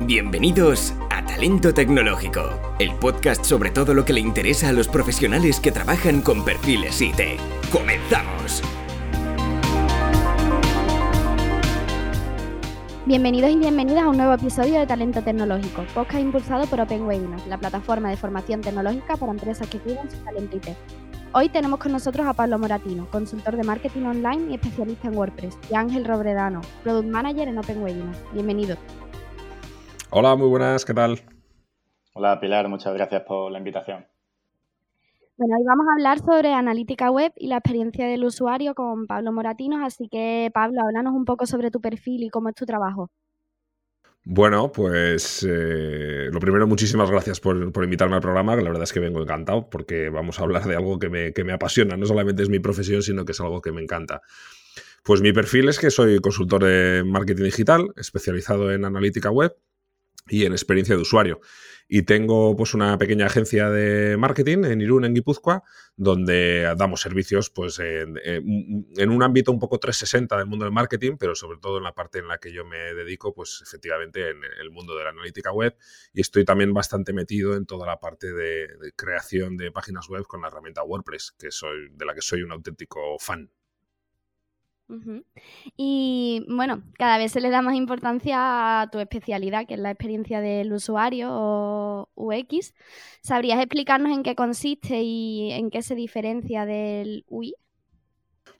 Bienvenidos a Talento Tecnológico, el podcast sobre todo lo que le interesa a los profesionales que trabajan con perfiles IT. ¡Comenzamos! Bienvenidos y bienvenidas a un nuevo episodio de Talento Tecnológico, podcast impulsado por Open Webinars, la plataforma de formación tecnológica para empresas que cuidan su talento IT. Hoy tenemos con nosotros a Pablo Moratino, consultor de marketing online y especialista en WordPress, y Ángel Robredano, product manager en Open Webinars. Bienvenidos. Hola, muy buenas, ¿qué tal? Hola Pilar, muchas gracias por la invitación. Bueno, hoy vamos a hablar sobre analítica web y la experiencia del usuario con Pablo Moratinos, así que Pablo, háblanos un poco sobre tu perfil y cómo es tu trabajo. Bueno, pues eh, lo primero, muchísimas gracias por, invitarme al programa, que la verdad es que vengo encantado porque vamos a hablar de algo que me, que me apasiona, no solamente es mi profesión, sino que es algo que me encanta. Pues mi perfil es que soy consultor de marketing digital, especializado en analítica web y en experiencia de usuario. Y tengo pues una pequeña agencia de marketing en Irún, en Guipúzcoa, donde damos servicios pues en, un ámbito un poco 360 del mundo del marketing, pero sobre todo en la parte en la que yo me dedico, pues efectivamente en el mundo de la analítica web y estoy también bastante metido en toda la parte de, de creación de páginas web con la herramienta WordPress, que soy de la que soy un auténtico fan. Y bueno, cada vez se le da más importancia a tu especialidad, que es la experiencia del usuario o UX. ¿Sabrías explicarnos en qué consiste y en qué se diferencia del UI?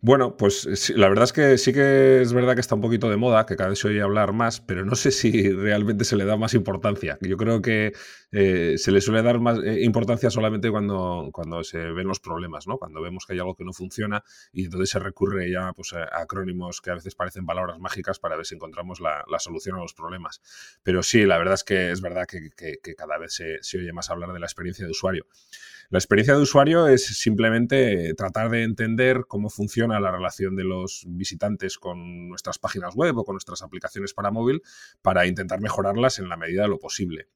Bueno, pues la verdad es que sí que es verdad que está un poquito de moda, que cada vez se oye hablar más, pero no sé si realmente se le da más importancia. Yo creo que eh, se le suele dar más eh, importancia solamente cuando, cuando se ven los problemas, ¿no? Cuando vemos que hay algo que no funciona y entonces se recurre ya pues, a acrónimos que a veces parecen palabras mágicas para ver si encontramos la, solución a los problemas. Pero sí, la verdad es que es verdad que, cada vez se, se oye más hablar de la experiencia de usuario. La experiencia de usuario es simplemente tratar de entender cómo funciona la relación de los visitantes con nuestras páginas web o con nuestras aplicaciones para móvil para intentar mejorarlas en la medida de lo posible.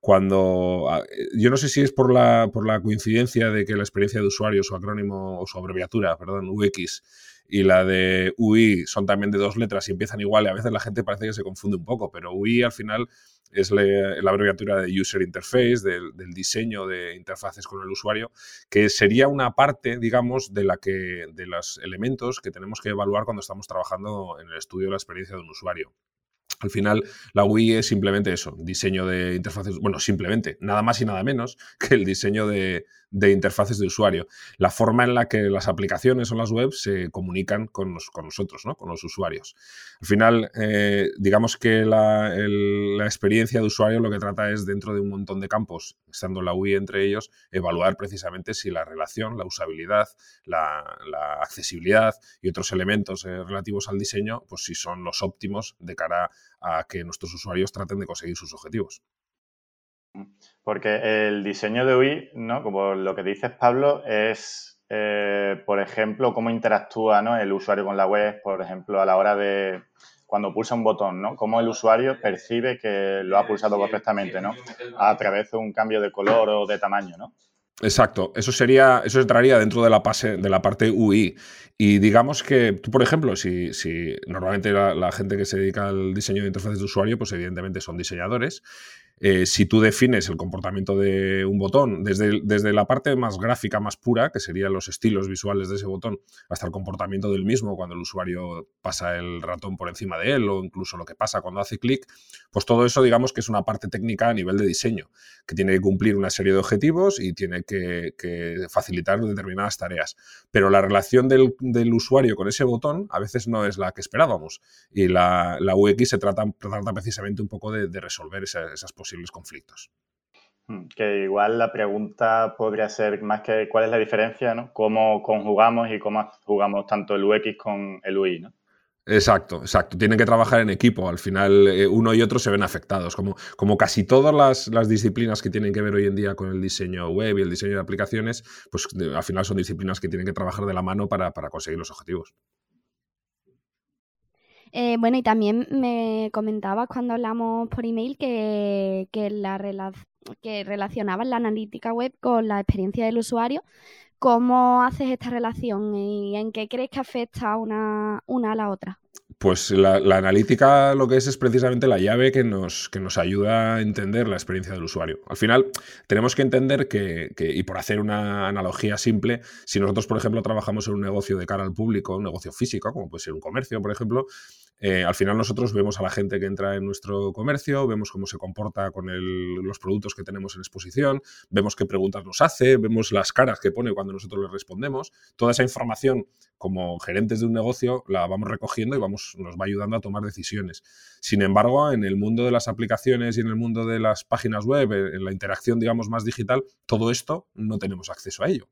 Cuando ah, yo no sé si es por la, por la coincidencia de que la experiencia de usuario, su acrónimo o su abreviatura, perdón, UX, y la de UI son también de dos letras y empiezan igual y a veces la gente parece que se confunde un poco, pero UI al final es la, abreviatura de User Interface, del, diseño de interfaces con el usuario, que sería una parte, digamos, de la que de los elementos que tenemos que evaluar cuando estamos trabajando en el estudio de la experiencia de un usuario. Al final, la UI es simplemente eso, diseño de interfaces, bueno, simplemente, nada más y nada menos que el diseño de, de interfaces de usuario, la forma en la que las aplicaciones o las webs se comunican con, nosotros, ¿no? con los usuarios. Al final, eh, digamos que la, experiencia de usuario lo que trata es, dentro de un montón de campos, estando la UI entre ellos, evaluar precisamente si la relación, la usabilidad, la, accesibilidad y otros elementos eh, relativos al diseño, pues si son los óptimos de cara a que nuestros usuarios traten de conseguir sus objetivos. Porque el diseño de UI, ¿no? Como lo que dices, Pablo, es, eh, por ejemplo, cómo interactúa el usuario con la web, por ejemplo, a la hora de cuando pulsa un botón, ¿no? Cómo el usuario percibe que lo ha pulsado correctamente, ¿no? A través de un cambio de color o de tamaño, ¿no? Exacto, eso sería, eso entraría dentro de la, de la parte UI. Y digamos que tú, por ejemplo, si, si normalmente la, la, gente que se dedica al diseño de interfaces de usuario, pues evidentemente son diseñadores. Eh, si tú defines el comportamiento de un botón desde, desde, la parte más gráfica, más pura, que serían los estilos visuales de ese botón, hasta el comportamiento del mismo cuando el usuario pasa el ratón por encima de él o incluso lo que pasa cuando hace clic, pues todo eso digamos que es una parte técnica a nivel de diseño, que tiene que cumplir una serie de objetivos y tiene que, facilitar determinadas tareas. Pero la relación del, usuario con ese botón a veces no es la que esperábamos y la, UX se trata, trata precisamente un poco de, resolver esas, esas posibilidades posibles conflictos. Hmm, que igual la pregunta podría ser más que cuál es la diferencia, ¿no? Cómo conjugamos y cómo jugamos tanto el UX con el UI, ¿no? Exacto, exacto. Tienen que trabajar en equipo. Al final, eh, uno y otro se ven afectados. Como, como casi todas las, disciplinas que tienen que ver hoy en día con el diseño web y el diseño de aplicaciones, pues al final son disciplinas que tienen que trabajar de la mano para conseguir los objetivos. Eh, bueno, y también me comentabas cuando hablamos por email que, que, la que relacionabas la analítica web con la experiencia del usuario. ¿Cómo haces esta relación y en qué crees que afecta una, una a la otra? Pues la, analítica lo que es es precisamente la llave que nos, que nos ayuda a entender la experiencia del usuario. Al final tenemos que entender que, y por hacer una analogía simple, si nosotros, por ejemplo, trabajamos en un negocio de cara al público, un negocio físico, como puede ser un comercio, por ejemplo, eh, al final nosotros vemos a la gente que entra en nuestro comercio, vemos cómo se comporta con los productos que tenemos en exposición, vemos qué preguntas nos hace, vemos las caras que pone cuando nosotros le respondemos. Toda esa información como gerentes de un negocio la vamos recogiendo y vamos, nos va ayudando a tomar decisiones. Sin embargo, en el mundo de las aplicaciones y en el mundo de las páginas web, en la interacción, digamos, más digital, todo esto no tenemos acceso a ello.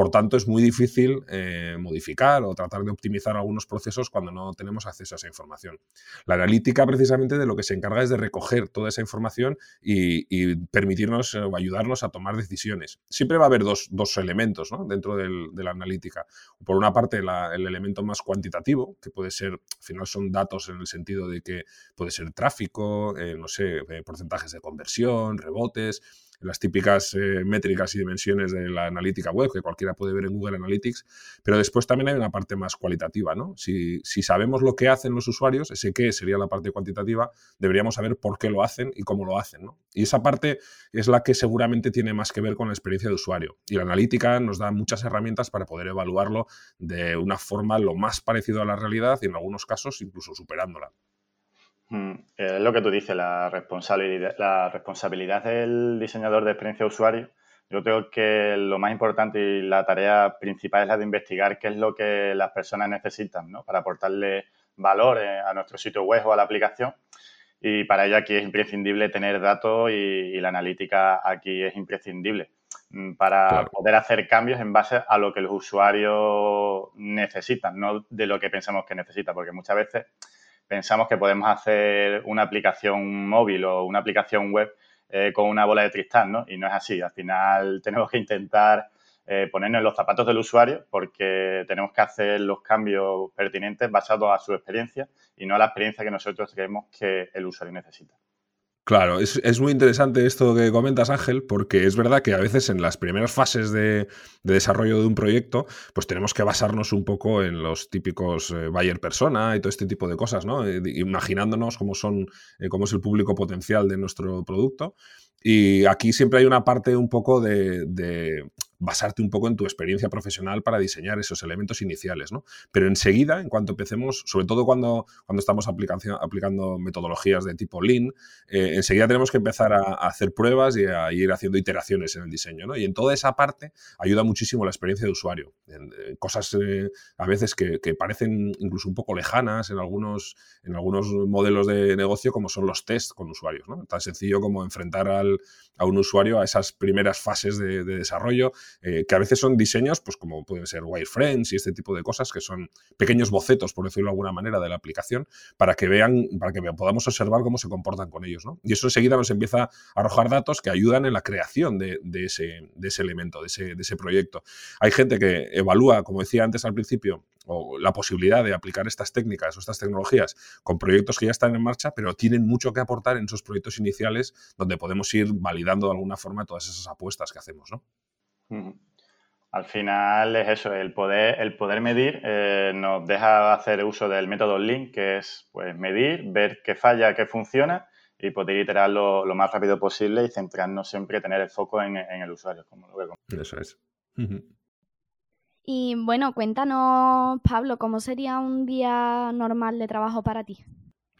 Por tanto, es muy difícil eh, modificar o tratar de optimizar algunos procesos cuando no tenemos acceso a esa información. La analítica, precisamente, de lo que se encarga es de recoger toda esa información y, permitirnos eh, o ayudarnos a tomar decisiones. Siempre va a haber dos, elementos dentro de la analítica. Por una parte, el elemento más cuantitativo, que puede ser, al final son datos en el sentido de que puede ser tráfico, eh, no sé, porcentajes de conversión, rebotes las típicas eh, métricas y dimensiones de la analítica web, que cualquiera puede ver en Google Analytics, pero después también hay una parte más cualitativa, ¿no? Si, sabemos lo que hacen los usuarios, ese qué sería la parte cuantitativa, deberíamos saber por qué lo hacen y cómo lo hacen, ¿no? Y esa parte es la que seguramente tiene más que ver con la experiencia de usuario. Y la analítica nos da muchas herramientas para poder evaluarlo de una forma lo más parecido a la realidad y en algunos casos incluso superándola. Mm, es lo que tú dices, la responsabilidad, la responsabilidad del diseñador de experiencia de usuario. Yo creo que lo más importante y la tarea principal es la de investigar qué es lo que las personas necesitan ¿no? para aportarle valor eh, a nuestro sitio web o a la aplicación. Y para ello aquí es imprescindible tener datos y, la analítica aquí es imprescindible mm, para poder hacer cambios en base a lo que los usuarios necesitan, no de lo que pensamos que necesita, porque muchas veces pensamos que podemos hacer una aplicación móvil o una aplicación web eh, con una bola de cristal, ¿no? Y no es así. Al final tenemos que intentar eh, ponernos en los zapatos del usuario porque tenemos que hacer los cambios pertinentes basados a su experiencia y no a la experiencia que nosotros creemos que el usuario necesita. Claro, es, muy interesante esto que comentas, Ángel, porque es verdad que a veces en las primeras fases de, desarrollo de un proyecto, pues tenemos que basarnos un poco en los típicos eh, buyer persona y todo este tipo de cosas, ¿no? Eh, imaginándonos cómo son, eh, cómo es el público potencial de nuestro producto. Y aquí siempre hay una parte un poco de basarte un poco en tu experiencia profesional para diseñar esos elementos iniciales, ¿no? Pero enseguida, en cuanto empecemos, sobre todo cuando, cuando estamos aplicando, metodologías de tipo Lean, eh, enseguida tenemos que empezar a, hacer pruebas y a ir haciendo iteraciones en el diseño, ¿no? Y en toda esa parte ayuda muchísimo la experiencia de usuario. En, cosas eh, a veces que, parecen incluso un poco lejanas en algunos, en algunos modelos de negocio, como son los tests con usuarios, ¿no? Tan sencillo como enfrentar al, a un usuario a esas primeras fases de desarrollo eh, que a veces son diseños, pues como pueden ser wireframes y este tipo de cosas, que son pequeños bocetos, por decirlo de alguna manera, de la aplicación, para que vean, para que podamos observar cómo se comportan con ellos. ¿no? Y eso enseguida nos empieza a arrojar datos que ayudan en la creación de, ese, elemento, de ese, de ese proyecto. Hay gente que evalúa, como decía antes al principio, o la posibilidad de aplicar estas técnicas o estas tecnologías con proyectos que ya están en marcha, pero tienen mucho que aportar en esos proyectos iniciales donde podemos ir validando de alguna forma todas esas apuestas que hacemos, ¿no? Al final es eso, el poder, el poder medir eh, nos deja hacer uso del método Lean, que es pues, medir, ver qué falla, qué funciona y poder iterar lo, más rápido posible y centrarnos siempre, tener el foco en, el usuario. Como lo Eso es. Y bueno, cuéntanos, Pablo, ¿cómo sería un día normal de trabajo para ti?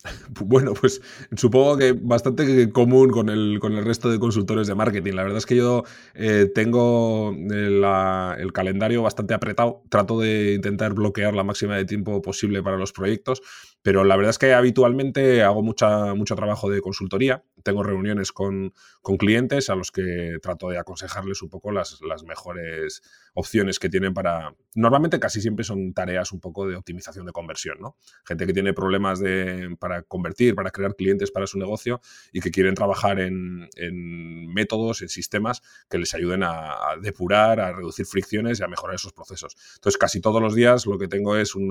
Bueno, pues supongo que bastante común con el, con el resto de consultores de marketing. La verdad es que yo eh, tengo el, calendario bastante apretado. Trato de intentar bloquear la máxima de tiempo posible para los proyectos, pero la verdad es que habitualmente hago mucha, mucho trabajo de consultoría. Tengo reuniones con, clientes a los que trato de aconsejarles un poco las, las mejores opciones que tienen para... Normalmente casi siempre son tareas un poco de optimización de conversión, ¿no? Gente que tiene problemas de, para convertir, para crear clientes para su negocio y que quieren trabajar en, métodos, en sistemas que les ayuden a, depurar, a reducir fricciones y a mejorar esos procesos. Entonces, casi todos los días lo que tengo es un,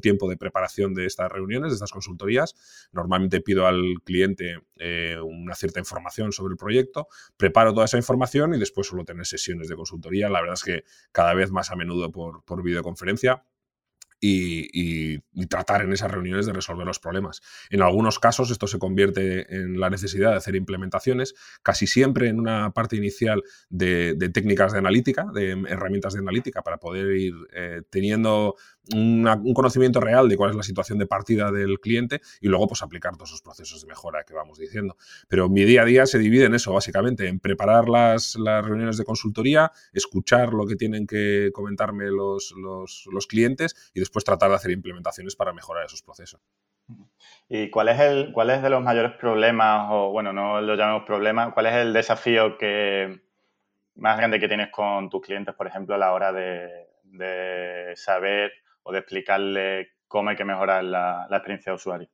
tiempo de preparación de estas reuniones, de estas consultorías. Normalmente pido al cliente eh, una cierta información sobre el proyecto, preparo toda esa información y después suelo tener sesiones de consultoría. La verdad es que cada vez más a menudo por, por videoconferencia y, tratar en esas reuniones de resolver los problemas. En algunos casos esto se convierte en la necesidad de hacer implementaciones, casi siempre en una parte inicial de, técnicas de analítica, de herramientas de analítica, para poder ir eh, teniendo un conocimiento real de cuál es la situación de partida del cliente y luego pues aplicar todos esos procesos de mejora que vamos diciendo. Pero mi día a día se divide en eso, básicamente, en preparar las, las reuniones de consultoría, escuchar lo que tienen que comentarme los, los, los clientes y después tratar de hacer implementaciones para mejorar esos procesos. ¿Y cuál es, el, cuál es de los mayores problemas, o bueno, no lo llamemos problema, cuál es el desafío que más grande que tienes con tus clientes, por ejemplo, a la hora de, de saber o de explicarle cómo hay que mejorar la, experiencia de usuario?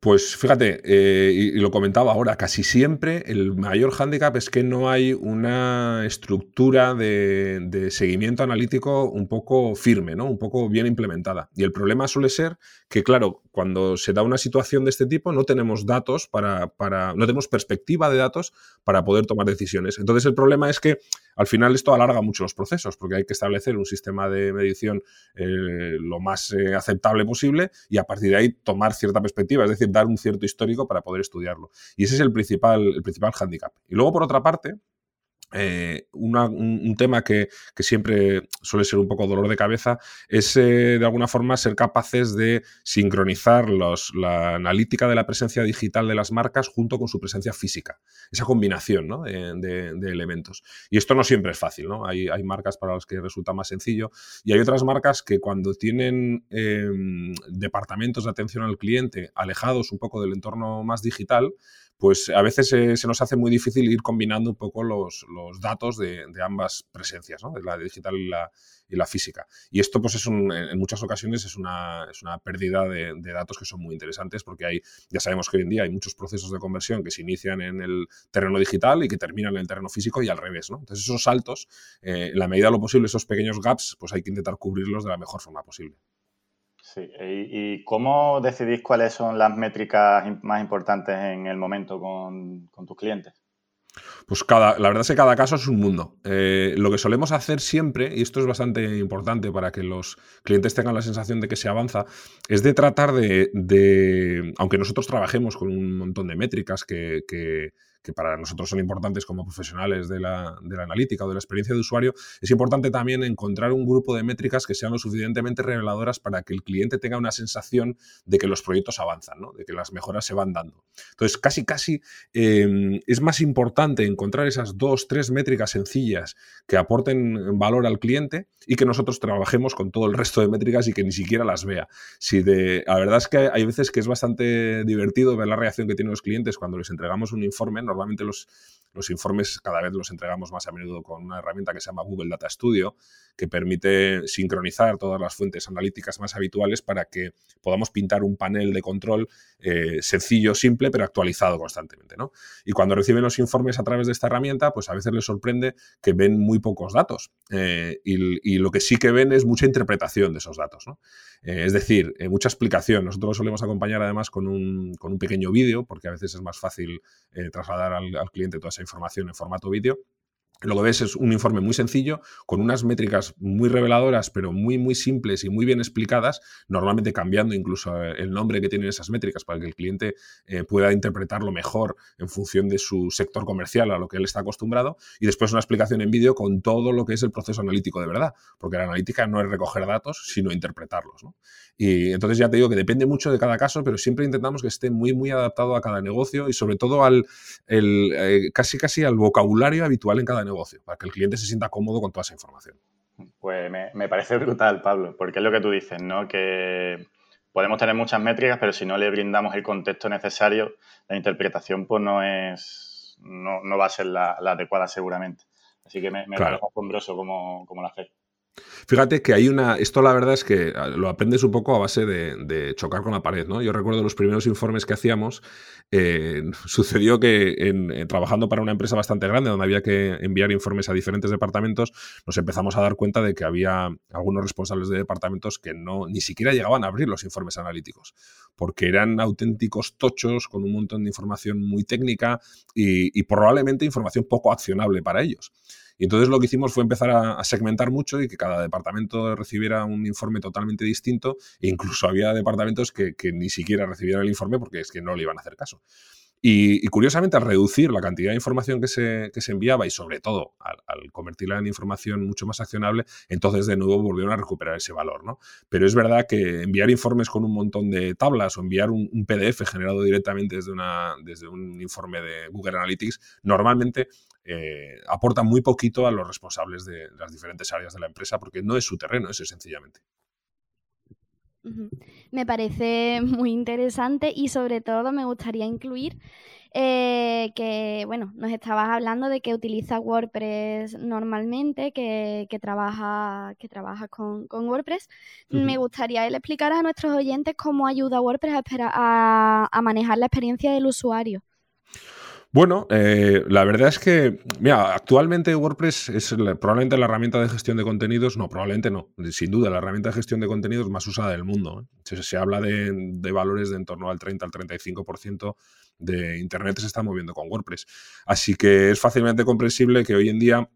Pues fíjate, eh, y, lo comentaba ahora, casi siempre el mayor hándicap es que no hay una estructura de, seguimiento analítico un poco firme, ¿no? un poco bien implementada. Y el problema suele ser que, claro, cuando se da una situación de este tipo, no tenemos datos para, para no tenemos perspectiva de datos para poder tomar decisiones. Entonces el problema es que al final esto alarga mucho los procesos, porque hay que establecer un sistema de medición eh, lo más eh, aceptable posible y a partir de ahí tomar cierta perspectiva, es decir, dar un cierto histórico para poder estudiarlo. Y ese es el principal, el principal handicap. Y luego, por otra parte, eh, un, tema que, siempre suele ser un poco dolor de cabeza es eh, de alguna forma ser capaces de sincronizar los, la analítica de la presencia digital de las marcas junto con su presencia física. Esa combinación de, elementos. Y esto no siempre es fácil. ¿no? Hay, hay, marcas para las que resulta más sencillo y hay otras marcas que cuando tienen em, departamentos de atención al cliente alejados un poco del entorno más digital, pues a veces se nos hace muy difícil ir combinando un poco los, datos de, ambas presencias, ¿no? de la digital y la, y la, física. Y esto, pues, es en muchas ocasiones es una, es una pérdida de, datos que son muy interesantes porque hay, ya sabemos que hoy en día hay muchos procesos de conversión que se inician en el terreno digital y que terminan en el terreno físico y al revés. ¿no? Entonces, esos saltos, eh, en la medida de lo posible, esos pequeños gaps, pues hay que intentar cubrirlos de la mejor forma posible. Sí, ¿y cómo decidís cuáles son las métricas más importantes en el momento con, tus clientes? Pues cada, la verdad es que cada caso es un mundo. Eh, lo que solemos hacer siempre, y esto es bastante importante para que los clientes tengan la sensación de que se avanza, es de tratar de, aunque nosotros trabajemos con un montón de métricas que, que para nosotros son importantes como profesionales de la, analítica o de la experiencia de usuario, es importante también encontrar un grupo de métricas que sean lo suficientemente reveladoras para que el cliente tenga una sensación de que los proyectos avanzan, de que las mejoras se van dando. Entonces, casi, casi em, es más importante encontrar esas dos, tres métricas sencillas que aporten valor al cliente y que nosotros trabajemos con todo el resto de métricas y que ni siquiera las vea. Si de, la verdad es que hay veces que es bastante divertido ver la reacción que tienen los clientes cuando les entregamos un informe, normalmente los, los informes cada vez los entregamos más a menudo con una herramienta que se llama Google Data Studio, que permite sincronizar todas las fuentes analíticas más habituales para que podamos pintar un panel de control eh, sencillo, simple, pero actualizado constantemente. ¿no? Y cuando reciben los informes a través de esta herramienta, pues a veces les sorprende que ven muy pocos datos. Eh, y, lo que sí que ven es mucha interpretación de esos datos. Eh, es decir, mucha explicación. Nosotros lo solemos acompañar además con un, con un pequeño vídeo, porque a veces es más fácil trasladar al, al cliente toda esa información en formato vídeo lo que ves es un informe muy sencillo, con unas métricas muy reveladoras, pero muy, muy simples y muy bien explicadas, normalmente cambiando incluso eh, el nombre que tienen esas métricas para que el cliente eh, pueda interpretarlo mejor en función de su sector comercial a lo que él está acostumbrado, y después una explicación en vídeo con todo lo que es el proceso analítico de verdad, porque la analítica no es recoger datos, sino interpretarlos. Y entonces ya te digo que depende mucho de cada caso, pero siempre intentamos que esté muy, muy adaptado a cada negocio y sobre todo al eh, casi, casi al vocabulario habitual en cada negocio, para que el cliente se sienta cómodo con toda esa información. Pues me, parece brutal, Pablo, porque es lo que tú dices, ¿no? Que podemos tener muchas métricas, pero si no le brindamos el contexto necesario, la interpretación pues no es, no, va a ser la, adecuada seguramente. Así que me, parece asombroso como, como la hace. Fíjate que hay una. Esto la verdad es que ah, lo aprendes un poco a base de, chocar con la pared, ¿no? Yo recuerdo los primeros informes que hacíamos. Eh, sucedió que en, trabajando para una empresa bastante grande, donde había que enviar informes a diferentes departamentos, nos empezamos a dar cuenta de que había algunos responsables de departamentos que no ni siquiera llegaban a abrir los informes analíticos, porque eran auténticos tochos con un montón de información muy técnica y probablemente información poco accionable para ellos. Y entonces lo que hicimos fue empezar a, segmentar mucho y que cada departamento recibiera un informe totalmente distinto. E incluso había departamentos que, que ni siquiera recibieran el informe porque es que no le iban a hacer caso. Y, curiosamente, al reducir la cantidad de información que se, que se enviaba y sobre todo al, convertirla en información mucho más accionable, entonces de nuevo volvieron a recuperar ese valor. ¿no? Pero es verdad que enviar informes con un montón de tablas o enviar un, PDF generado directamente desde, una, desde un informe de Google Analytics normalmente eh, aporta muy poquito a los responsables de las diferentes áreas de la empresa porque no es su terreno, eso es sencillamente. Me parece muy interesante y sobre todo me gustaría incluir eh, que, bueno, nos estabas hablando de que utilizas WordPress normalmente, que, que trabajas que trabaja con, WordPress. Me gustaría le explicaras a nuestros oyentes cómo ayuda WordPress a, a manejar la experiencia del usuario. Bueno, eh, la verdad es que, mira, actualmente WordPress es probablemente la herramienta de gestión de contenidos, no, probablemente no, sin duda, la herramienta de gestión de contenidos más usada del mundo. ¿eh? Se, habla de, de, valores de en torno al 30 al 35% de Internet se está moviendo con WordPress. Así que es fácilmente comprensible que hoy en día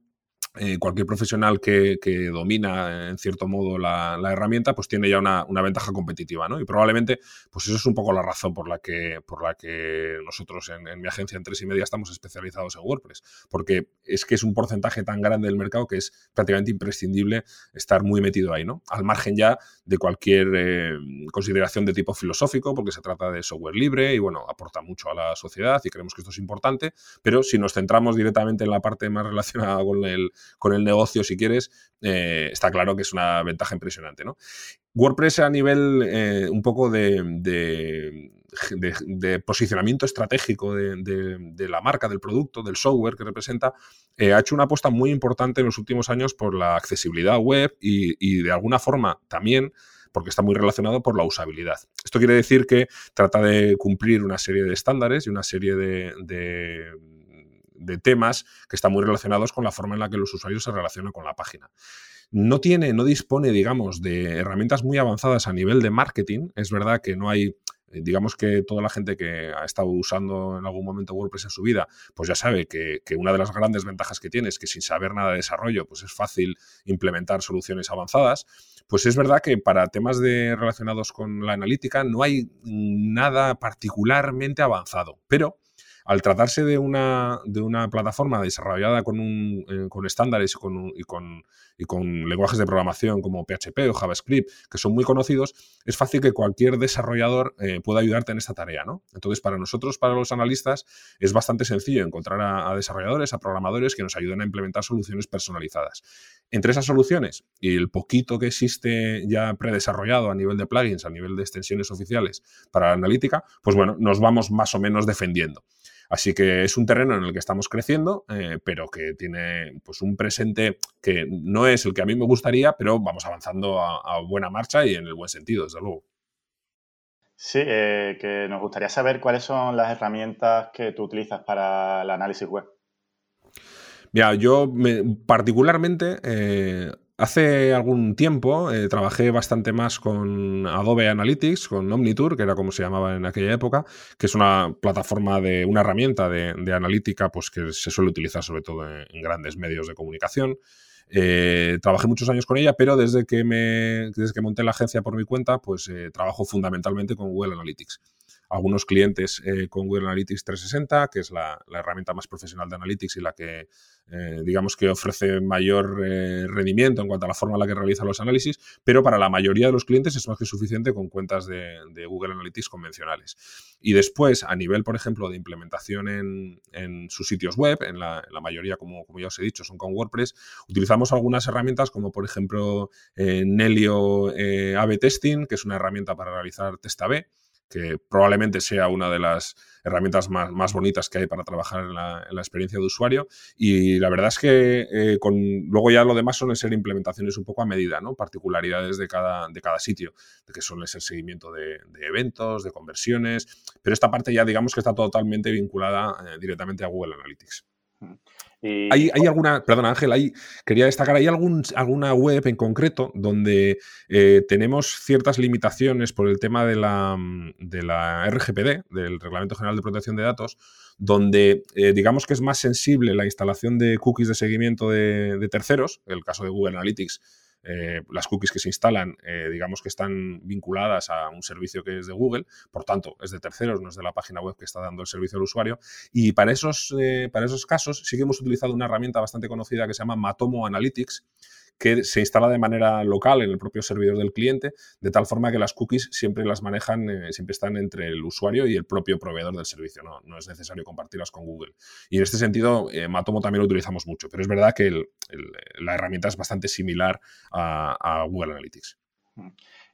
eh, cualquier profesional que, domina en cierto modo la, herramienta, pues tiene ya una, ventaja competitiva, ¿no? Y probablemente, pues eso es un poco la razón por la que, por la que nosotros en, mi agencia en tres y media estamos especializados en WordPress, porque es que es un porcentaje tan grande del mercado que es prácticamente imprescindible estar muy metido ahí, ¿no? Al margen ya de cualquier eh, consideración de tipo filosófico, porque se trata de software libre y bueno, aporta mucho a la sociedad y creemos que esto es importante, pero si nos centramos directamente en la parte más relacionada con el con el negocio, si quieres, eh, está claro que es una ventaja impresionante. ¿no? WordPress a nivel eh, un poco de, posicionamiento estratégico de, la marca, del producto, del software que representa, eh, ha hecho una apuesta muy importante en los últimos años por la accesibilidad web y, de alguna forma también porque está muy relacionado por la usabilidad. Esto quiere decir que trata de cumplir una serie de estándares y una serie de de temas que están muy relacionados con la forma en la que los usuarios se relacionan con la página. No tiene, no dispone, digamos, de herramientas muy avanzadas a nivel de marketing. Es verdad que no hay eh, digamos que toda la gente que ha estado usando en algún momento WordPress en su vida, pues ya sabe que, una de las grandes ventajas que tiene es que sin saber nada de desarrollo, pues es fácil implementar soluciones avanzadas. Pues es verdad que para temas de, relacionados con la analítica no hay nada particularmente avanzado, pero al tratarse de una, de una plataforma desarrollada con, un, eh, con estándares y con, y, con, y con, lenguajes de programación como PHP o JavaScript, que son muy conocidos, es fácil que cualquier desarrollador eh, pueda ayudarte en esta tarea. ¿no? Entonces, para nosotros, para los analistas, es bastante sencillo encontrar a, desarrolladores, a programadores que nos ayuden a implementar soluciones personalizadas. Entre esas soluciones y el poquito que existe ya predesarrollado a nivel de plugins, a nivel de extensiones oficiales para la analítica, pues bueno, nos vamos más o menos defendiendo. Así que es un terreno en el que estamos creciendo, eh, pero que tiene pues, un presente que no es el que a mí me gustaría, pero vamos avanzando a, buena marcha y en el buen sentido, desde luego. Sí, eh, que nos gustaría saber cuáles son las herramientas que tú utilizas para el análisis web. Mira, yo particularmente eh, Hace algún tiempo eh, trabajé bastante más con Adobe Analytics, con Omnitour, que era como se llamaba en aquella época, que es una plataforma de una herramienta de, analítica pues, que se suele utilizar sobre todo en, grandes medios de comunicación. Eh, trabajé muchos años con ella, pero desde que, me, desde que monté la agencia por mi cuenta, pues eh, trabajo fundamentalmente con Google Analytics algunos clientes eh, con Google Analytics 360, que es la, herramienta más profesional de Analytics y la que, eh, digamos, que ofrece mayor eh, rendimiento en cuanto a la forma en la que realiza los análisis, pero para la mayoría de los clientes es más que suficiente con cuentas de, Google Analytics convencionales. Y después, a nivel, por ejemplo, de implementación en, sus sitios web, en la, mayoría, como, como, ya os he dicho, son con WordPress, utilizamos algunas herramientas como, por ejemplo, Nelio AB Testing, que es una herramienta para realizar test AB, que probablemente sea una de las herramientas más, bonitas que hay para trabajar en la, experiencia de usuario. Y la verdad es que eh, con, luego ya lo demás suelen ser implementaciones un poco a medida, ¿no? particularidades de cada, de cada sitio, que suele ser seguimiento de, eventos, de conversiones, pero esta parte ya digamos que está totalmente vinculada eh, directamente a Google Analytics. ¿Hay, alguna, perdón Ángel, hay, quería destacar, ¿hay algún, alguna web en concreto donde eh, tenemos ciertas limitaciones por el tema de la, de la RGPD, del Reglamento General de Protección de Datos, donde eh, digamos que es más sensible la instalación de cookies de seguimiento de, de terceros, el caso de Google Analytics, eh, las cookies que se instalan, eh, digamos que están vinculadas a un servicio que es de Google, por tanto, es de terceros, no es de la página web que está dando el servicio al usuario. Y para esos, eh, para esos casos sí que hemos utilizado una herramienta bastante conocida que se llama Matomo Analytics, que se instala de manera local en el propio servidor del cliente, de tal forma que las cookies siempre las manejan, eh, siempre están entre el usuario y el propio proveedor del servicio, no, no es necesario compartirlas con Google. Y en este sentido, eh, Matomo también lo utilizamos mucho, pero es verdad que la herramienta es bastante similar a, Google Analytics.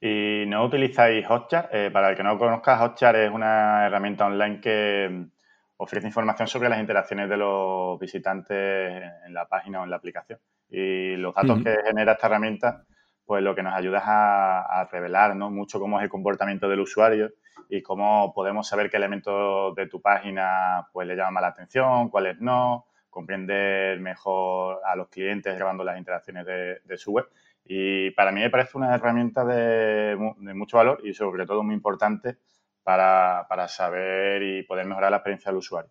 ¿Y no utilizáis Hotjar? Eh, para el que no conozca, Hotjar es una herramienta online que mm, ofrece información sobre las interacciones de los visitantes en la página o en la aplicación. Y los datos que genera esta herramienta, pues lo que nos ayuda es a, revelar ¿no? mucho cómo es el comportamiento del usuario y cómo podemos saber qué elementos de tu página pues le llaman la atención, cuáles no, comprender mejor a los clientes grabando las interacciones de, su web. Y para mí me parece una herramienta de, mucho valor y sobre todo muy importante para, para saber y poder mejorar la experiencia del usuario.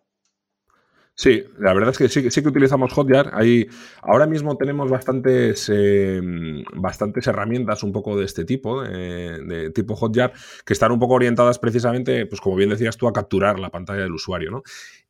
Sí, la verdad es que sí, sí que utilizamos Hotjar. Ahí, ahora mismo tenemos bastantes, em, bastantes herramientas un poco de este tipo, eh, de tipo Hotjar, que están un poco orientadas precisamente, pues como bien decías tú, a capturar la pantalla del usuario. ¿no?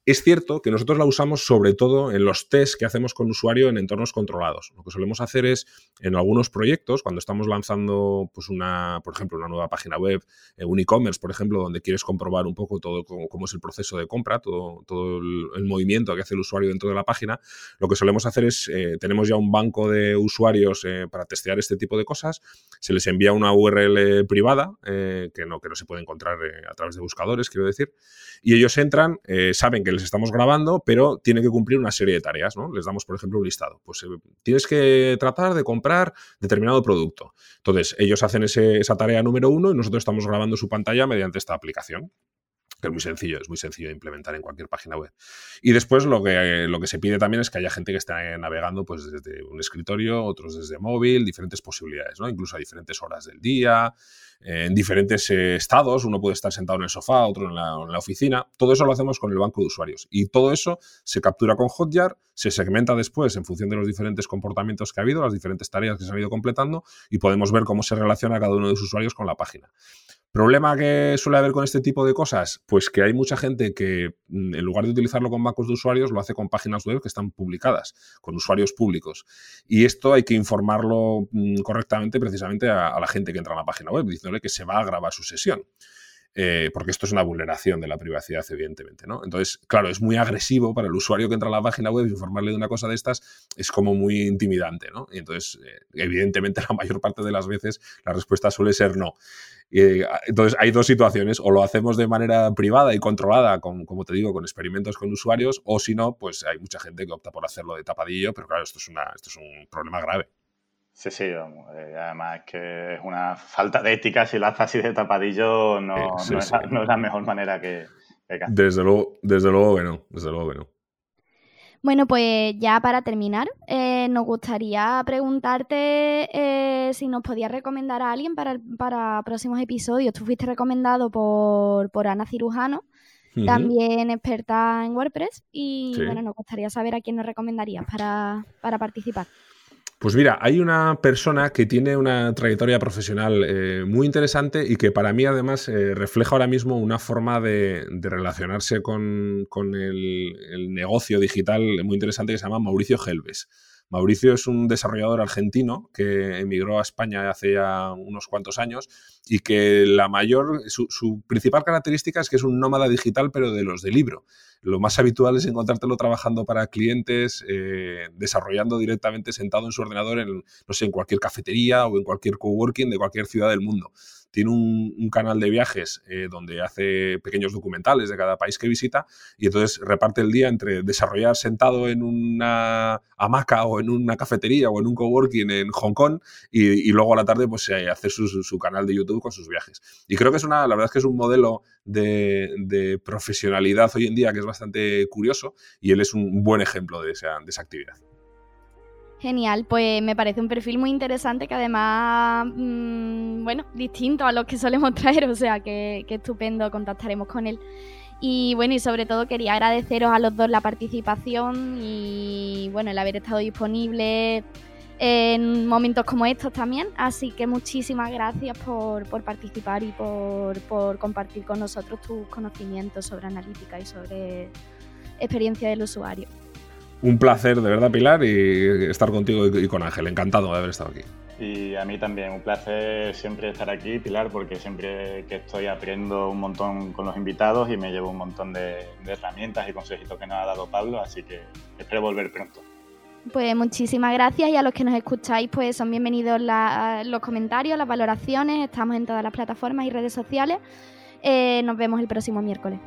Es cierto que nosotros la usamos sobre todo en los tests que hacemos con usuario en entornos controlados. Lo que solemos hacer es, en algunos proyectos, cuando estamos lanzando, pues una, por ejemplo, una nueva página web, eh, un e-commerce, por ejemplo, donde quieres comprobar un poco todo cómo, es el proceso de compra, todo, el, movimiento que hace el usuario dentro de la página, lo que solemos hacer es, eh, tenemos ya un banco de usuarios eh, para testear este tipo de cosas, se les envía una URL privada, que, no, que no se puede encontrar a través de buscadores, quiero decir, y ellos entran, saben que les estamos grabando, pero tiene que cumplir una serie de tareas, ¿no? Les damos, por ejemplo, un listado. Pues eh, tienes que tratar de comprar determinado producto. Entonces, ellos hacen esa tarea número uno y nosotros estamos grabando su pantalla mediante esta aplicación que es muy sencillo, es muy sencillo de implementar en cualquier página web. Y después lo que, lo que se pide también es que haya gente que esté navegando pues, desde un escritorio, otros desde móvil, diferentes posibilidades, incluso a diferentes horas del día, en diferentes eh, estados, uno puede estar sentado en el sofá, otro en la, oficina, todo eso lo hacemos con el banco de usuarios y todo eso se captura con Hotjar, se segmenta después en función de los diferentes comportamientos que ha habido, las diferentes tareas que se han ido completando y podemos ver cómo se relaciona cada uno de los usuarios con la página. ¿Problema que suele haber con este tipo de cosas? Pues que hay mucha gente que mm, en lugar de utilizarlo con bancos de usuarios, lo hace con páginas web que están publicadas, con usuarios públicos. Y esto hay que informarlo mm, correctamente precisamente a, la gente que entra a la página web, diciéndole que se va a grabar su sesión. Eh, porque esto es una vulneración de la privacidad, evidentemente, ¿no? Entonces, claro, es muy agresivo para el usuario que entra a la página web informarle de una cosa de estas es como muy intimidante, ¿no? Y entonces, eh, evidentemente, la mayor parte de las veces la respuesta suele ser no. Ah, entonces hay dos situaciones, o lo hacemos de manera privada y controlada, con, como te digo, con experimentos con usuarios, o si no, pues hay mucha gente que opta por hacerlo de tapadillo, pero claro, esto es, una, esto es un problema grave. Sí, sí, eh, además que es una falta de ética si lo haces así de tapadillo, no, es, la, mejor manera que, que Desde luego, desde luego que no, desde luego que no. Bueno, pues ya para terminar, eh, nos gustaría preguntarte eh, si nos podías recomendar a alguien para, para próximos episodios. Tú fuiste recomendado por, por Ana Cirujano, también experta en WordPress, y bueno, nos gustaría saber a quién nos recomendarías para, para participar. Pues mira, hay una persona que tiene una trayectoria profesional eh, muy interesante y que para mí además eh, refleja ahora mismo una forma de, relacionarse con, el, negocio digital muy interesante que se llama Mauricio Gelbes. Mauricio es un desarrollador argentino que emigró a España hace ya unos cuantos años y que la mayor, su, su principal característica es que es un nómada digital pero de los de libro. Lo más habitual es encontrártelo trabajando para clientes, eh, desarrollando directamente sentado en su ordenador en, no sé, en cualquier cafetería o en cualquier coworking de cualquier ciudad del mundo tiene un, canal de viajes eh, donde hace pequeños documentales de cada país que visita y entonces reparte el día entre desarrollar sentado en una hamaca o en una cafetería o en un coworking en Hong Kong y, luego a la tarde pues hacer su, su, canal de YouTube con sus viajes. Y creo que es una, la verdad es que es un modelo de, profesionalidad hoy en día que es bastante curioso y él es un buen ejemplo de esa, de esa actividad. Genial, pues me parece un perfil muy interesante que además, mm, bueno, distinto a los que solemos traer, o sea que, que, estupendo, contactaremos con él. Y bueno, y sobre todo quería agradeceros a los dos la participación y bueno, el haber estado disponible en momentos como estos también. Así que muchísimas gracias por, participar y por compartir con nosotros tus conocimientos sobre analítica y sobre experiencia del usuario. Un placer, de verdad, Pilar, y estar contigo y con Ángel. Encantado de haber estado aquí. Y a mí también, un placer siempre estar aquí, Pilar, porque siempre que estoy aprendo un montón con los invitados y me llevo un montón de, herramientas y consejitos que nos ha dado Pablo, así que espero volver pronto. Pues muchísimas gracias y a los que nos escucháis, pues son bienvenidos los comentarios, las valoraciones, estamos en todas las plataformas y redes sociales. Eh, nos vemos el próximo miércoles.